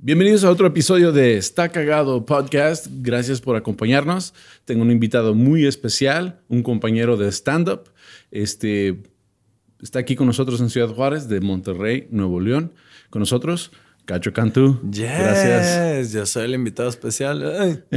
Bienvenidos a otro episodio de Está Cagado Podcast. Gracias por acompañarnos. Tengo un invitado muy especial, un compañero de stand-up. Este está aquí con nosotros en Ciudad Juárez, de Monterrey, Nuevo León. Con nosotros, Cacho Cantú. Gracias. Yo soy el invitado especial.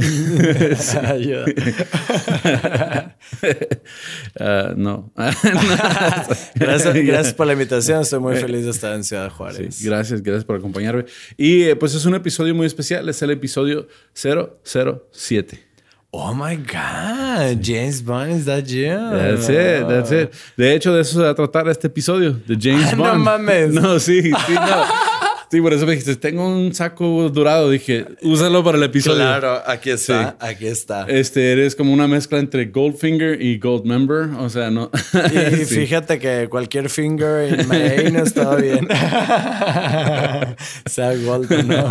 Ah, no. gracias, por la invitación. Estoy muy feliz de estar en Ciudad Juárez. gracias, gracias por acompañarme. Y eh, pues es un episodio muy especial. Es el episodio 007. Oh my God, James Bond is that you? That's it, that's it. De hecho, de eso se va a tratar este episodio, de James ah, Bond. No mames. No, sí, sí, no. Sí, por eso me dijiste, tengo un saco dorado. Dije, úsalo para el episodio. Claro, aquí está, aquí está. Este, eres como una mezcla entre Goldfinger y Goldmember. O sea, no. Y fíjate que cualquier finger en no está bien. sea Gold no.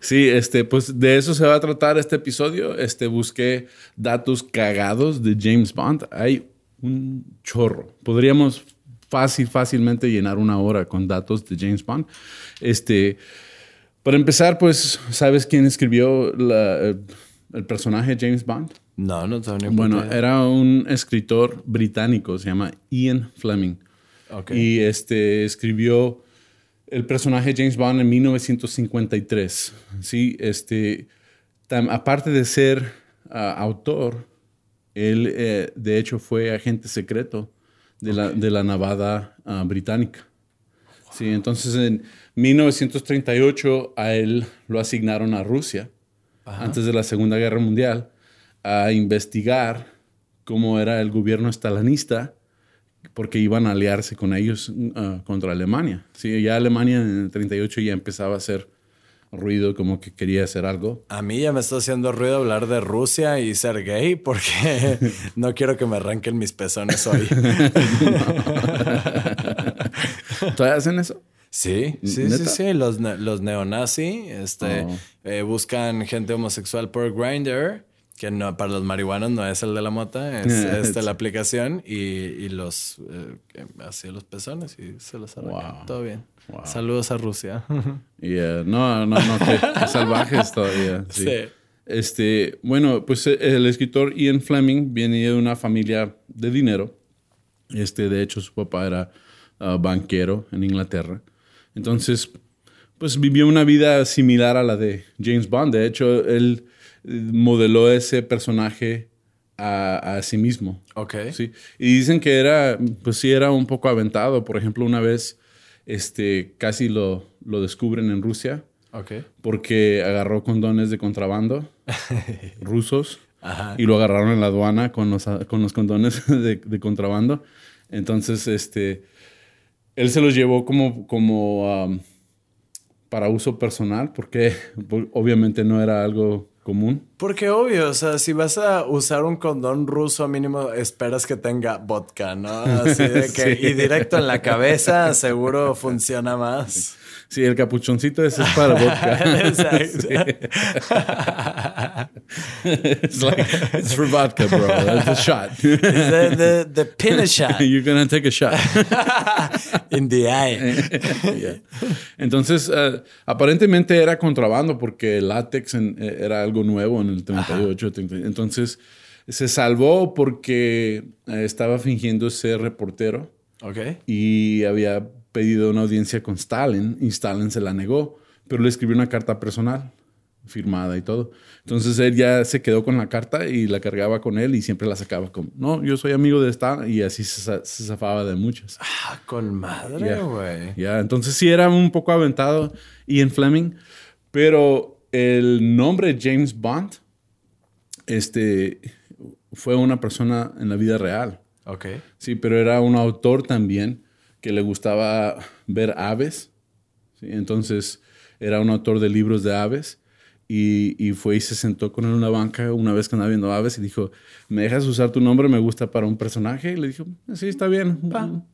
Sí, este, pues de eso se va a tratar este episodio. Este, busqué datos cagados de James Bond. Hay un chorro. Podríamos fácil, fácilmente llenar una hora con datos de James Bond. Este, para empezar, pues, ¿sabes quién escribió el personaje James Bond? No, no tengo ni Bueno, era un escritor británico, se llama Ian Fleming. Okay. Y este, escribió el personaje James Bond en 1953. Sí, este, aparte de ser ah, autor, él eh, de hecho fue agente secreto de, la, de la Navada ah, británica. Sí, entonces en 1938 a él lo asignaron a Rusia, antes de la Segunda Guerra Mundial, a investigar cómo era el gobierno estalinista porque iban a aliarse con ellos ah, contra Alemania. Sí, ya Alemania en el 38 ya empezaba a hacer ruido como que quería hacer algo. A mí ya me está haciendo ruido hablar de Rusia y ser gay porque no quiero que me arranquen mis pezones hoy. ¿Todavía hacen eso? Sí, sí, sí, sí. Los, los neonazi este, oh. eh, buscan gente homosexual por Grindr que no, para los marihuanos no es el de la mota, es esta la aplicación y, los eh, así los pezones y se los arranca. Todo bien. Saludos a Rusia. Yeah. No, no, no, qué, salvajes todavía. Sí. Este, bueno, pues eh, el escritor Ian Fleming viene de una familia de dinero. Este, de hecho, su papá era ah, banquero en Inglaterra. Entonces, pues vivió una vida similar a la de James Bond. De hecho, él modeló ese personaje a, sí mismo. Ok. Sí. Y dicen que era, pues sí, era un poco aventado. Por ejemplo, una vez este, casi lo, lo descubren en Rusia. Ok. Porque agarró condones de contrabando rusos y lo agarraron en la aduana con los, con los condones de, de, contrabando. Entonces, este, él se los llevó como, como um, para uso personal porque obviamente no era algo común. Porque obvio, o sea, si vas a usar un condón ruso, mínimo esperas que tenga vodka, ¿no? Así de que, y directo en la cabeza, seguro funciona más. Sí, el capuchoncito ese es para vodka. Exacto. it's like, it's for vodka, bro. It's a shot. The, the, the pin shot. You're gonna take a shot. In the eye. Entonces, uh, aparentemente era contrabando porque el látex en, eh, era algo nuevo en el 38. Entonces, se salvó porque eh, estaba fingiendo ser reportero. Ok. Y había pedido una audiencia con Stalin y Stalin se la negó, pero le escribió una carta personal firmada y todo. Entonces él ya se quedó con la carta y la cargaba con él y siempre la sacaba como, no, yo soy amigo de Stalin y así se, zafaba de muchas. Ah, con madre, güey. Ya, entonces sí era un poco aventado Ian Fleming, pero el nombre James Bond este, fue una persona en la vida real. Ok. Sí, pero era un autor también que le gustaba ver aves. Entonces era un autor de libros de aves y, fue y se sentó con él en una banca una vez que andaba viendo aves y dijo, ¿me dejas usar tu nombre? Me gusta para un personaje. Y le dijo, sí, está bien,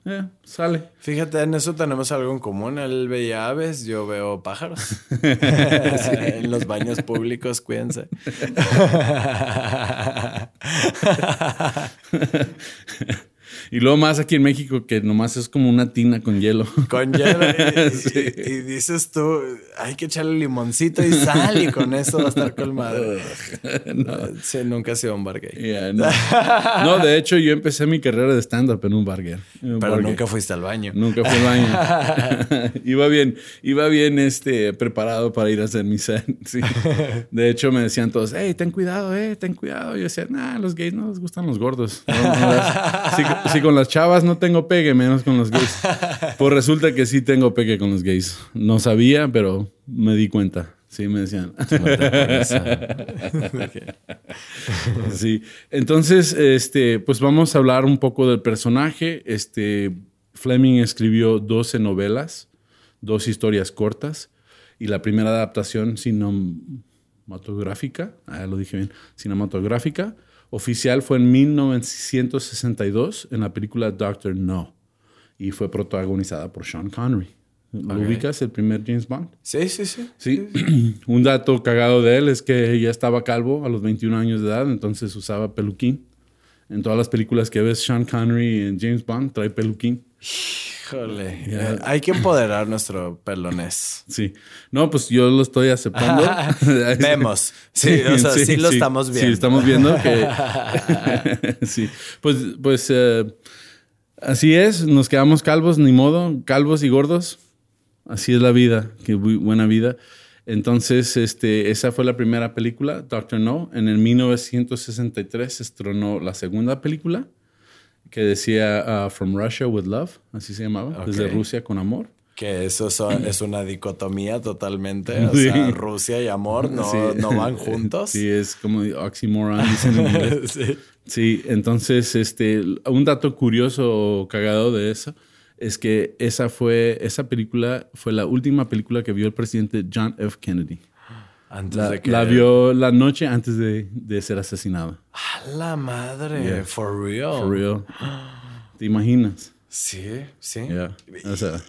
eh, sale. Fíjate, en eso tenemos algo en común. Él veía aves, yo veo pájaros. En los baños públicos, cuídense. Y luego más aquí en México que nomás es como una tina con hielo. Con hielo. Y, dices tú, hay que echarle limoncito y sal y con eso va a estar colmado. no. Sí, nunca he sido un bar gay. no. de hecho yo empecé mi carrera de stand-up en un bar gay. Pero nunca fuiste al baño. Nunca fui al baño. iba bien, iba bien este, preparado para ir a hacer mi set. De hecho me decían todos, hey, ten cuidado, eh, ten cuidado. Yo decía, nah, los gays no les gustan los gordos. sí, con las chavas no tengo pegue, menos con los gays. Pues resulta que sí tengo pegue con los gays. No sabía, pero me di cuenta. Sí, me decían. sí. Entonces, este, pues vamos a hablar un poco del personaje. Este, Fleming escribió 12 novelas, dos historias cortas, y la primera adaptación cinematográfica, ah, lo dije bien, cinematográfica, oficial fue en 1962 en la película Doctor No y fue protagonizada por Sean Connery. ¿Lo ubicas, el primer James Bond? Sí, sí, sí. Sí, un dato cagado de él es que ya estaba calvo a los 21 años de edad, entonces usaba peluquín. En todas las películas que ves Sean Connery en James Bond trae peluquín. Híjole, eh, hay que empoderar nuestro pelonés. Sí, no, pues yo lo estoy aceptando. Vemos, sí, o sea, sí, lo estamos viendo. Sí, estamos viendo que. sí, pues, pues eh, así es, nos quedamos calvos, ni modo, calvos y gordos. Así es la vida, qué buena vida. Entonces, este, esa fue la primera película, Doctor No. En el 1963 se estrenó la segunda película que decía uh, From Russia with Love, así se llamaba, desde Rusia con amor. Que eso es una dicotomía totalmente. O sea, Rusia y amor no, no van juntos. Sí, es como oxymoron, dicen en inglés. sí. sí, entonces, este, un dato curioso o cagado de eso es que esa fue, esa película fue la última película que vio el presidente John F. Kennedy. Antes la, de que... la vio la noche antes de, de ser asesinado. A la madre, for real. For real. ¿Te imaginas? Sí, sí.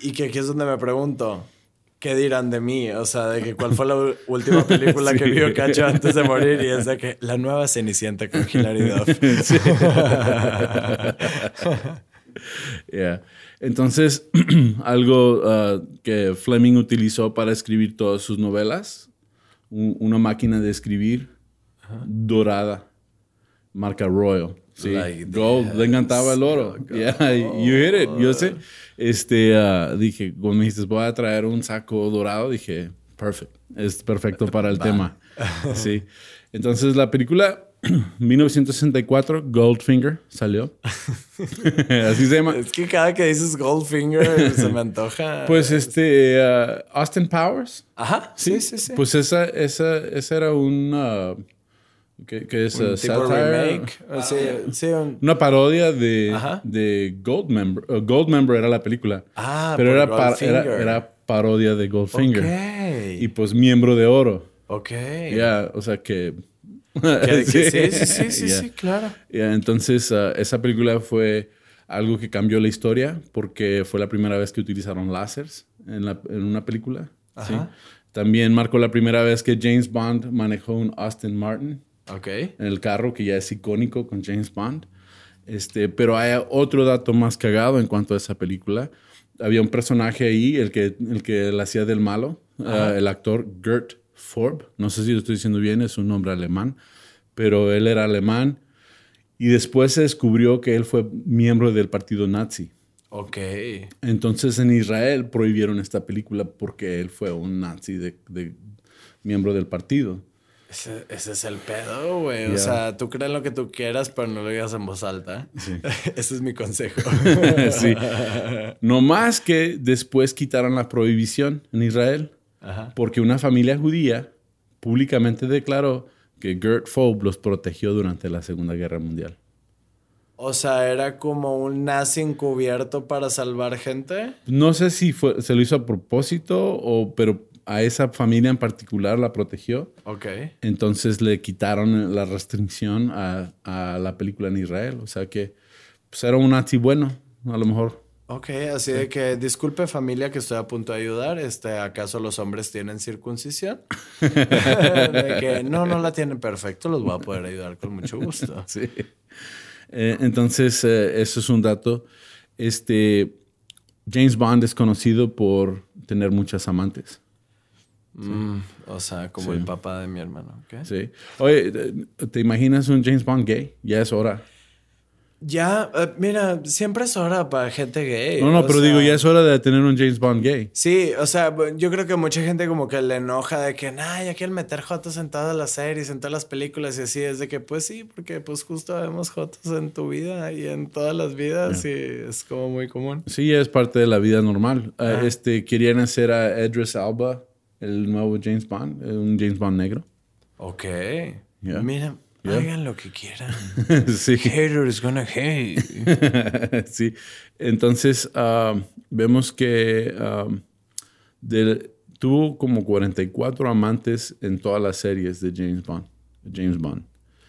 y, que aquí es donde me pregunto, ¿qué dirán de mí? O sea, de que cuál fue la última película que vio Cacho antes de morir y es de que la nueva Cenicienta con Hilary Duff. Yeah. Entonces, algo uh, que Fleming utilizó para escribir todas sus novelas una máquina de escribir dorada, marca Royal. Sí, gold, le encantaba el oro. Yeah, you hit it, yo sé. Este, uh, dije, cuando me dijiste, voy a traer un saco dorado, dije, perfect, es perfecto para el tema. Sí. Entonces, la película 1964, Goldfinger salió. Así se llama. Es que cada que dices Goldfinger se me antoja. Pues este, uh, Austin Powers. Ajá, sí, sí, sí. Pues esa, esa, esa era una... Uh, ¿Qué, es un uh, remake? sí, Una parodia de, de Goldmember. Goldmember era la película. Ah, pero era, era, era, parodia de Goldfinger. Okay. Y pues miembro de oro. Ok. Ya, o sea que sí, sí, sí, sí, sí, claro. entonces, uh, esa película fue algo que cambió la historia porque fue la primera vez que utilizaron láseres en, en una película. ¿sí? También marcó la primera vez que James Bond manejó un Austin Martin okay. en el carro, que ya es icónico con James Bond. Este, pero hay otro dato más cagado en cuanto a esa película. Había un personaje ahí, el que, el que la hacía del malo, uh, el actor Gert Forb, no sé si lo estoy diciendo bien, es un nombre alemán, pero él era alemán y después se descubrió que él fue miembro del partido nazi. Ok. Entonces en Israel prohibieron esta película porque él fue un nazi de, miembro del partido. Ese, es el pedo, güey. O sea, tú crees lo que tú quieras, pero no lo digas en voz alta. Sí. ese es mi consejo. sí. No más que después quitaron la prohibición en Israel. Porque una familia judía públicamente declaró que Gert Fob los protegió durante la Segunda Guerra Mundial. O sea, era como un nazi encubierto para salvar gente. No sé si fue, se lo hizo a propósito, o, pero a esa familia en particular la protegió. Ok. Entonces le quitaron la restricción a, la película en Israel. O sea que pues, era un nazi bueno, a lo mejor. Ok, así de que disculpe familia que estoy a punto de ayudar. Este, ¿acaso los hombres tienen circuncisión? de que no, no la tienen perfecto, los voy a poder ayudar con mucho gusto. Sí. Eh, entonces, eh, eso es un dato. Este, James Bond es conocido por tener muchas amantes. Mm, o sea, como el papá de mi hermano. Sí. Oye, ¿te imaginas un James Bond gay? Ya es hora. Ya, eh, mira, siempre es hora para gente gay. No, no, pero digo, ya es hora de tener un James Bond gay. Sí, o sea, yo creo que mucha gente como que le enoja de que, ay, ya quieren meter jotos en todas las series, en todas las películas y así. Es de que, pues sí, porque pues justo vemos jotos en tu vida y en todas las vidas y es como muy común. Sí, es parte de la vida normal. Ah, este, querían hacer a Edris Alba, el nuevo James Bond, eh, un James Bond negro. Ok. Mira, Hagan lo que quieran. sí. Hater is gonna hate. sí. Entonces, um, vemos que um, tuvo como 44 amantes en todas las series de James Bond. James Bond.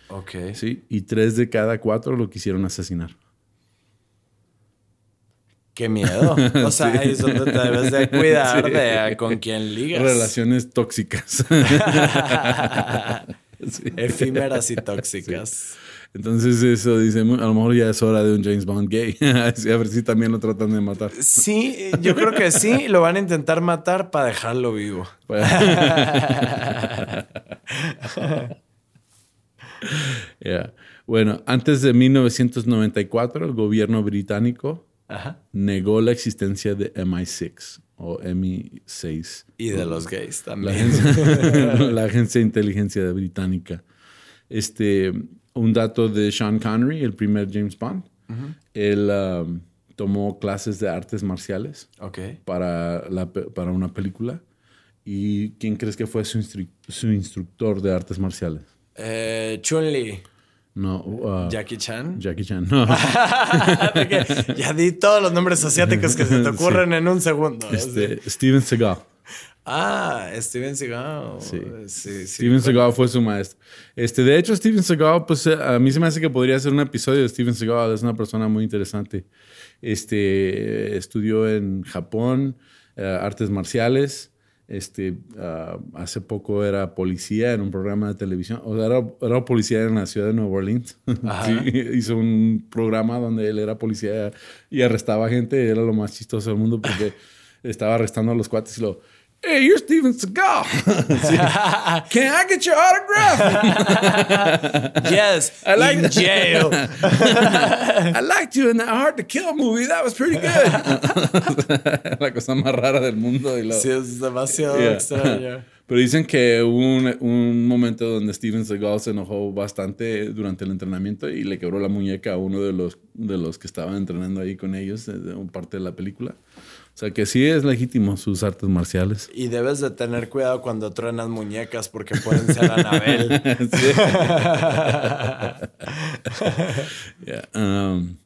Ok. Sí. Y tres de cada cuatro lo quisieron asesinar. Qué miedo. O sea, ahí es donde te debes de cuidar de con quién ligas. Relaciones tóxicas. Efímeras y tóxicas. Entonces eso dice, a lo mejor ya es hora de un James Bond gay. a ver si también lo tratan de matar. Sí, yo creo que sí. Lo van a intentar matar para dejarlo vivo. Bueno, antes de 1994, el gobierno británico negó la existencia de MI6 o MI6. Y de los gays también. La agencia, de inteligencia británica. Este, un dato de Sean Connery, el primer James Bond. Él um, tomó clases de artes marciales para, para una película. ¿Y quién crees que fue su, su instructor de artes marciales? Eh, Chun-Li. No. Uh, Jackie Chan. Jackie Chan, no. ya di todos los nombres asiáticos que se te ocurren en un segundo. Este, Steven Seagal. Ah, Steven Seagal. Sí. Steven Seagal fue su maestro. Este, de hecho, Steven Seagal, pues a mí se me hace que podría ser un episodio de Steven Seagal. Es una persona muy interesante. Este, estudió en Japón, eh, artes marciales. Este, ah, hace poco era policía en un programa de televisión. O sea, era, policía en la ciudad de Nueva Orleans. hizo un programa donde él era policía y arrestaba gente. Era lo más chistoso del mundo porque estaba arrestando a los cuates y lo Hey, you're Steven Seagal. Can I get your autograph? yes, I like in jail. I liked you in that Hard to Kill movie. That was pretty good. La cosa más rara del mundo. Y lo, sí, es demasiado extraño. Pero dicen que hubo un, un, momento donde Steven Seagal se enojó bastante durante el entrenamiento y le quebró la muñeca a uno de los, de los que estaban entrenando ahí con ellos, en parte de la película. O sea que sí es legítimo sus artes marciales. Y debes de tener cuidado cuando truenas muñecas porque pueden ser Anabel. Um,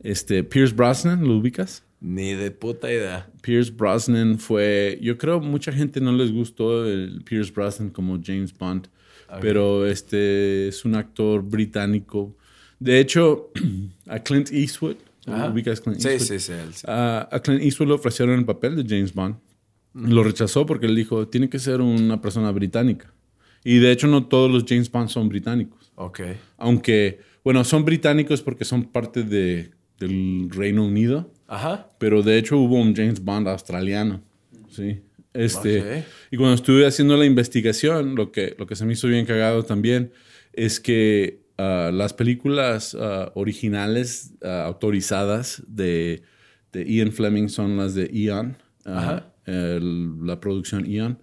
este, Pierce Brosnan, ¿lo ubicas? Ni de puta idea. Pierce Brosnan fue. Yo creo mucha gente no les gustó el Pierce Brosnan como James Bond. Pero este es un actor británico. De hecho, a Clint Eastwood Sí, sí, sí. a Clint Eastwood le ofrecieron el papel de James Bond. Lo rechazó porque él dijo, tiene que ser una persona británica. Y de hecho no todos los James Bond son británicos. Ok. Aunque, bueno, son británicos porque son parte de, del Reino Unido. Ajá. Pero de hecho hubo un James Bond australiano. Sí. Este, Y cuando estuve haciendo la investigación, lo que, lo que se me hizo bien cagado también es que Ah, las películas ah, originales ah, autorizadas de, Ian Fleming son las de Ian, la producción Ian.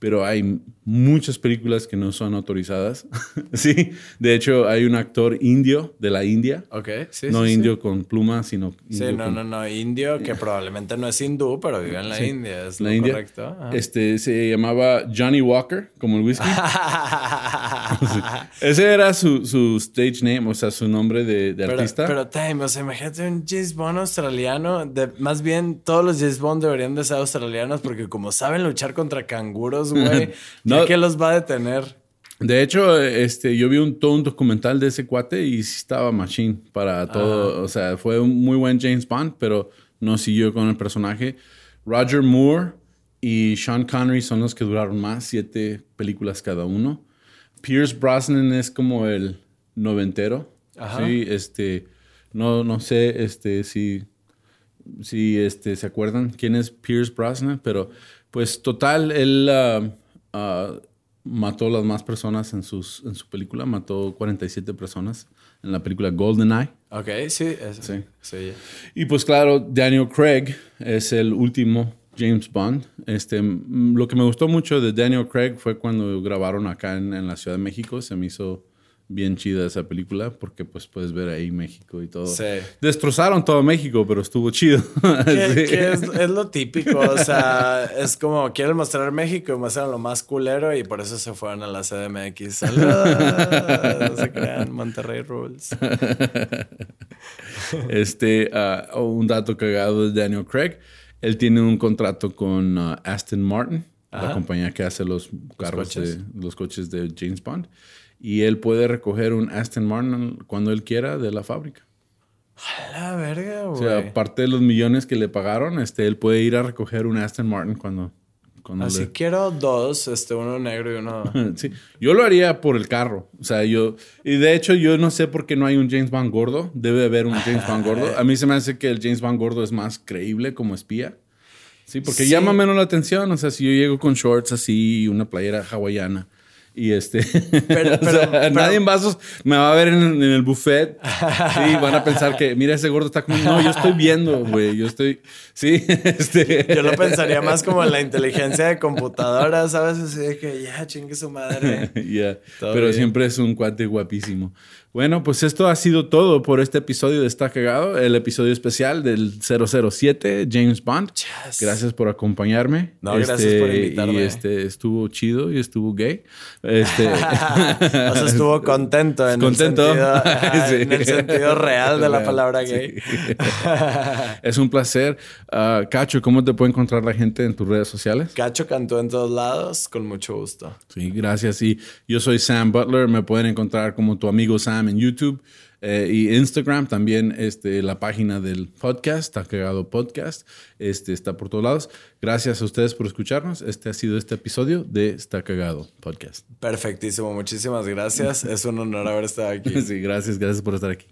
pero hay muchas películas que no son autorizadas. sí, de hecho hay un actor indio de la India. Ok, sí. No indio con plumas, sino... sí, no, no, no, indio que probablemente no es hindú, pero vive en la India, es la India. correcto. Este, se llamaba Johnny Walker, como el whisky. Ese era su, su, stage name, o sea, su nombre de, de artista. Pero, time, o sea, imagínate un James Bond australiano. De, más bien, todos los James Bond deberían de ser australianos porque como saben luchar contra canguros, güey, no, ¿qué los va a detener? De hecho, este, yo vi un, todo un documental de ese cuate y estaba machine para todo. O sea, fue un muy buen James Bond, pero no siguió con el personaje. Roger Moore y Sean Connery son los que duraron más, siete películas cada uno. Pierce Brosnan es como el noventero. Sí, este, no, no sé, este, si, si, este, se acuerdan quién es Pierce Brosnan, pero pues total, él uh, uh, mató las más personas en, sus, en su película, mató 47 personas en la película GoldenEye. Ok, sí, sí. sí. Y pues claro, Daniel Craig es el último James Bond. Este, lo que me gustó mucho de Daniel Craig fue cuando grabaron acá en, la Ciudad de México. Se me hizo bien chida esa película porque pues puedes ver ahí México y todo. Sí. Destrozaron todo México, pero estuvo chido. Que, es, lo típico, o sea, es como quieren mostrar México y muestran lo más culero y por eso se fueron a la CDMX. no se crean, Monterrey Rules. Este, uh, un dato cagado de Daniel Craig. Él tiene un contrato con uh, Aston Martin, la compañía que hace los carros, de, los coches de James Bond. Y él puede recoger un Aston Martin cuando él quiera de la fábrica. A la verga, güey. O sea, aparte de los millones que le pagaron, este, él puede ir a recoger un Aston Martin cuando, Así quiero dos, este, uno negro y uno. sí, yo lo haría por el carro. O sea, yo. Y de hecho, yo no sé por qué no hay un James Bond gordo. Debe haber un James Bond gordo. A mí se me hace que el James Bond gordo es más creíble como espía. Sí, porque llama menos la atención. O sea, si yo llego con shorts así y una playera hawaiana y este, pero, nadie en vasos me va a ver en, el buffet. Sí, van a pensar que, mira, ese gordo está comiendo. No, yo estoy viendo, güey. Yo estoy, sí, este. Yo lo pensaría más como en la inteligencia de computadora, ¿sabes? Así de que ya, chingue su madre. Ya, pero siempre es un cuate guapísimo. Bueno, pues esto ha sido todo por este episodio de Está Cagado, el episodio especial del 007, James Bond. Gracias por acompañarme. No, gracias por este, invitarme. Y este, estuvo chido y estuvo gay. Este... o sea, estuvo contento en, contento. El, sentido, real de la palabra gay. es un placer. Ah, Cacho, ¿cómo te puede encontrar la gente en tus redes sociales? Cacho Cantó en todos lados, con mucho gusto. Sí, gracias. Y yo soy Sam Butler. Me pueden encontrar como tu amigo Sam en YouTube eh, y Instagram. También este, la página del podcast, Está Cagado Podcast, este, está por todos lados. Gracias a ustedes por escucharnos. Este ha sido este episodio de Está Cagado Podcast. Perfectísimo. Muchísimas gracias. es un honor haber estado aquí. Sí, gracias. Gracias por estar aquí.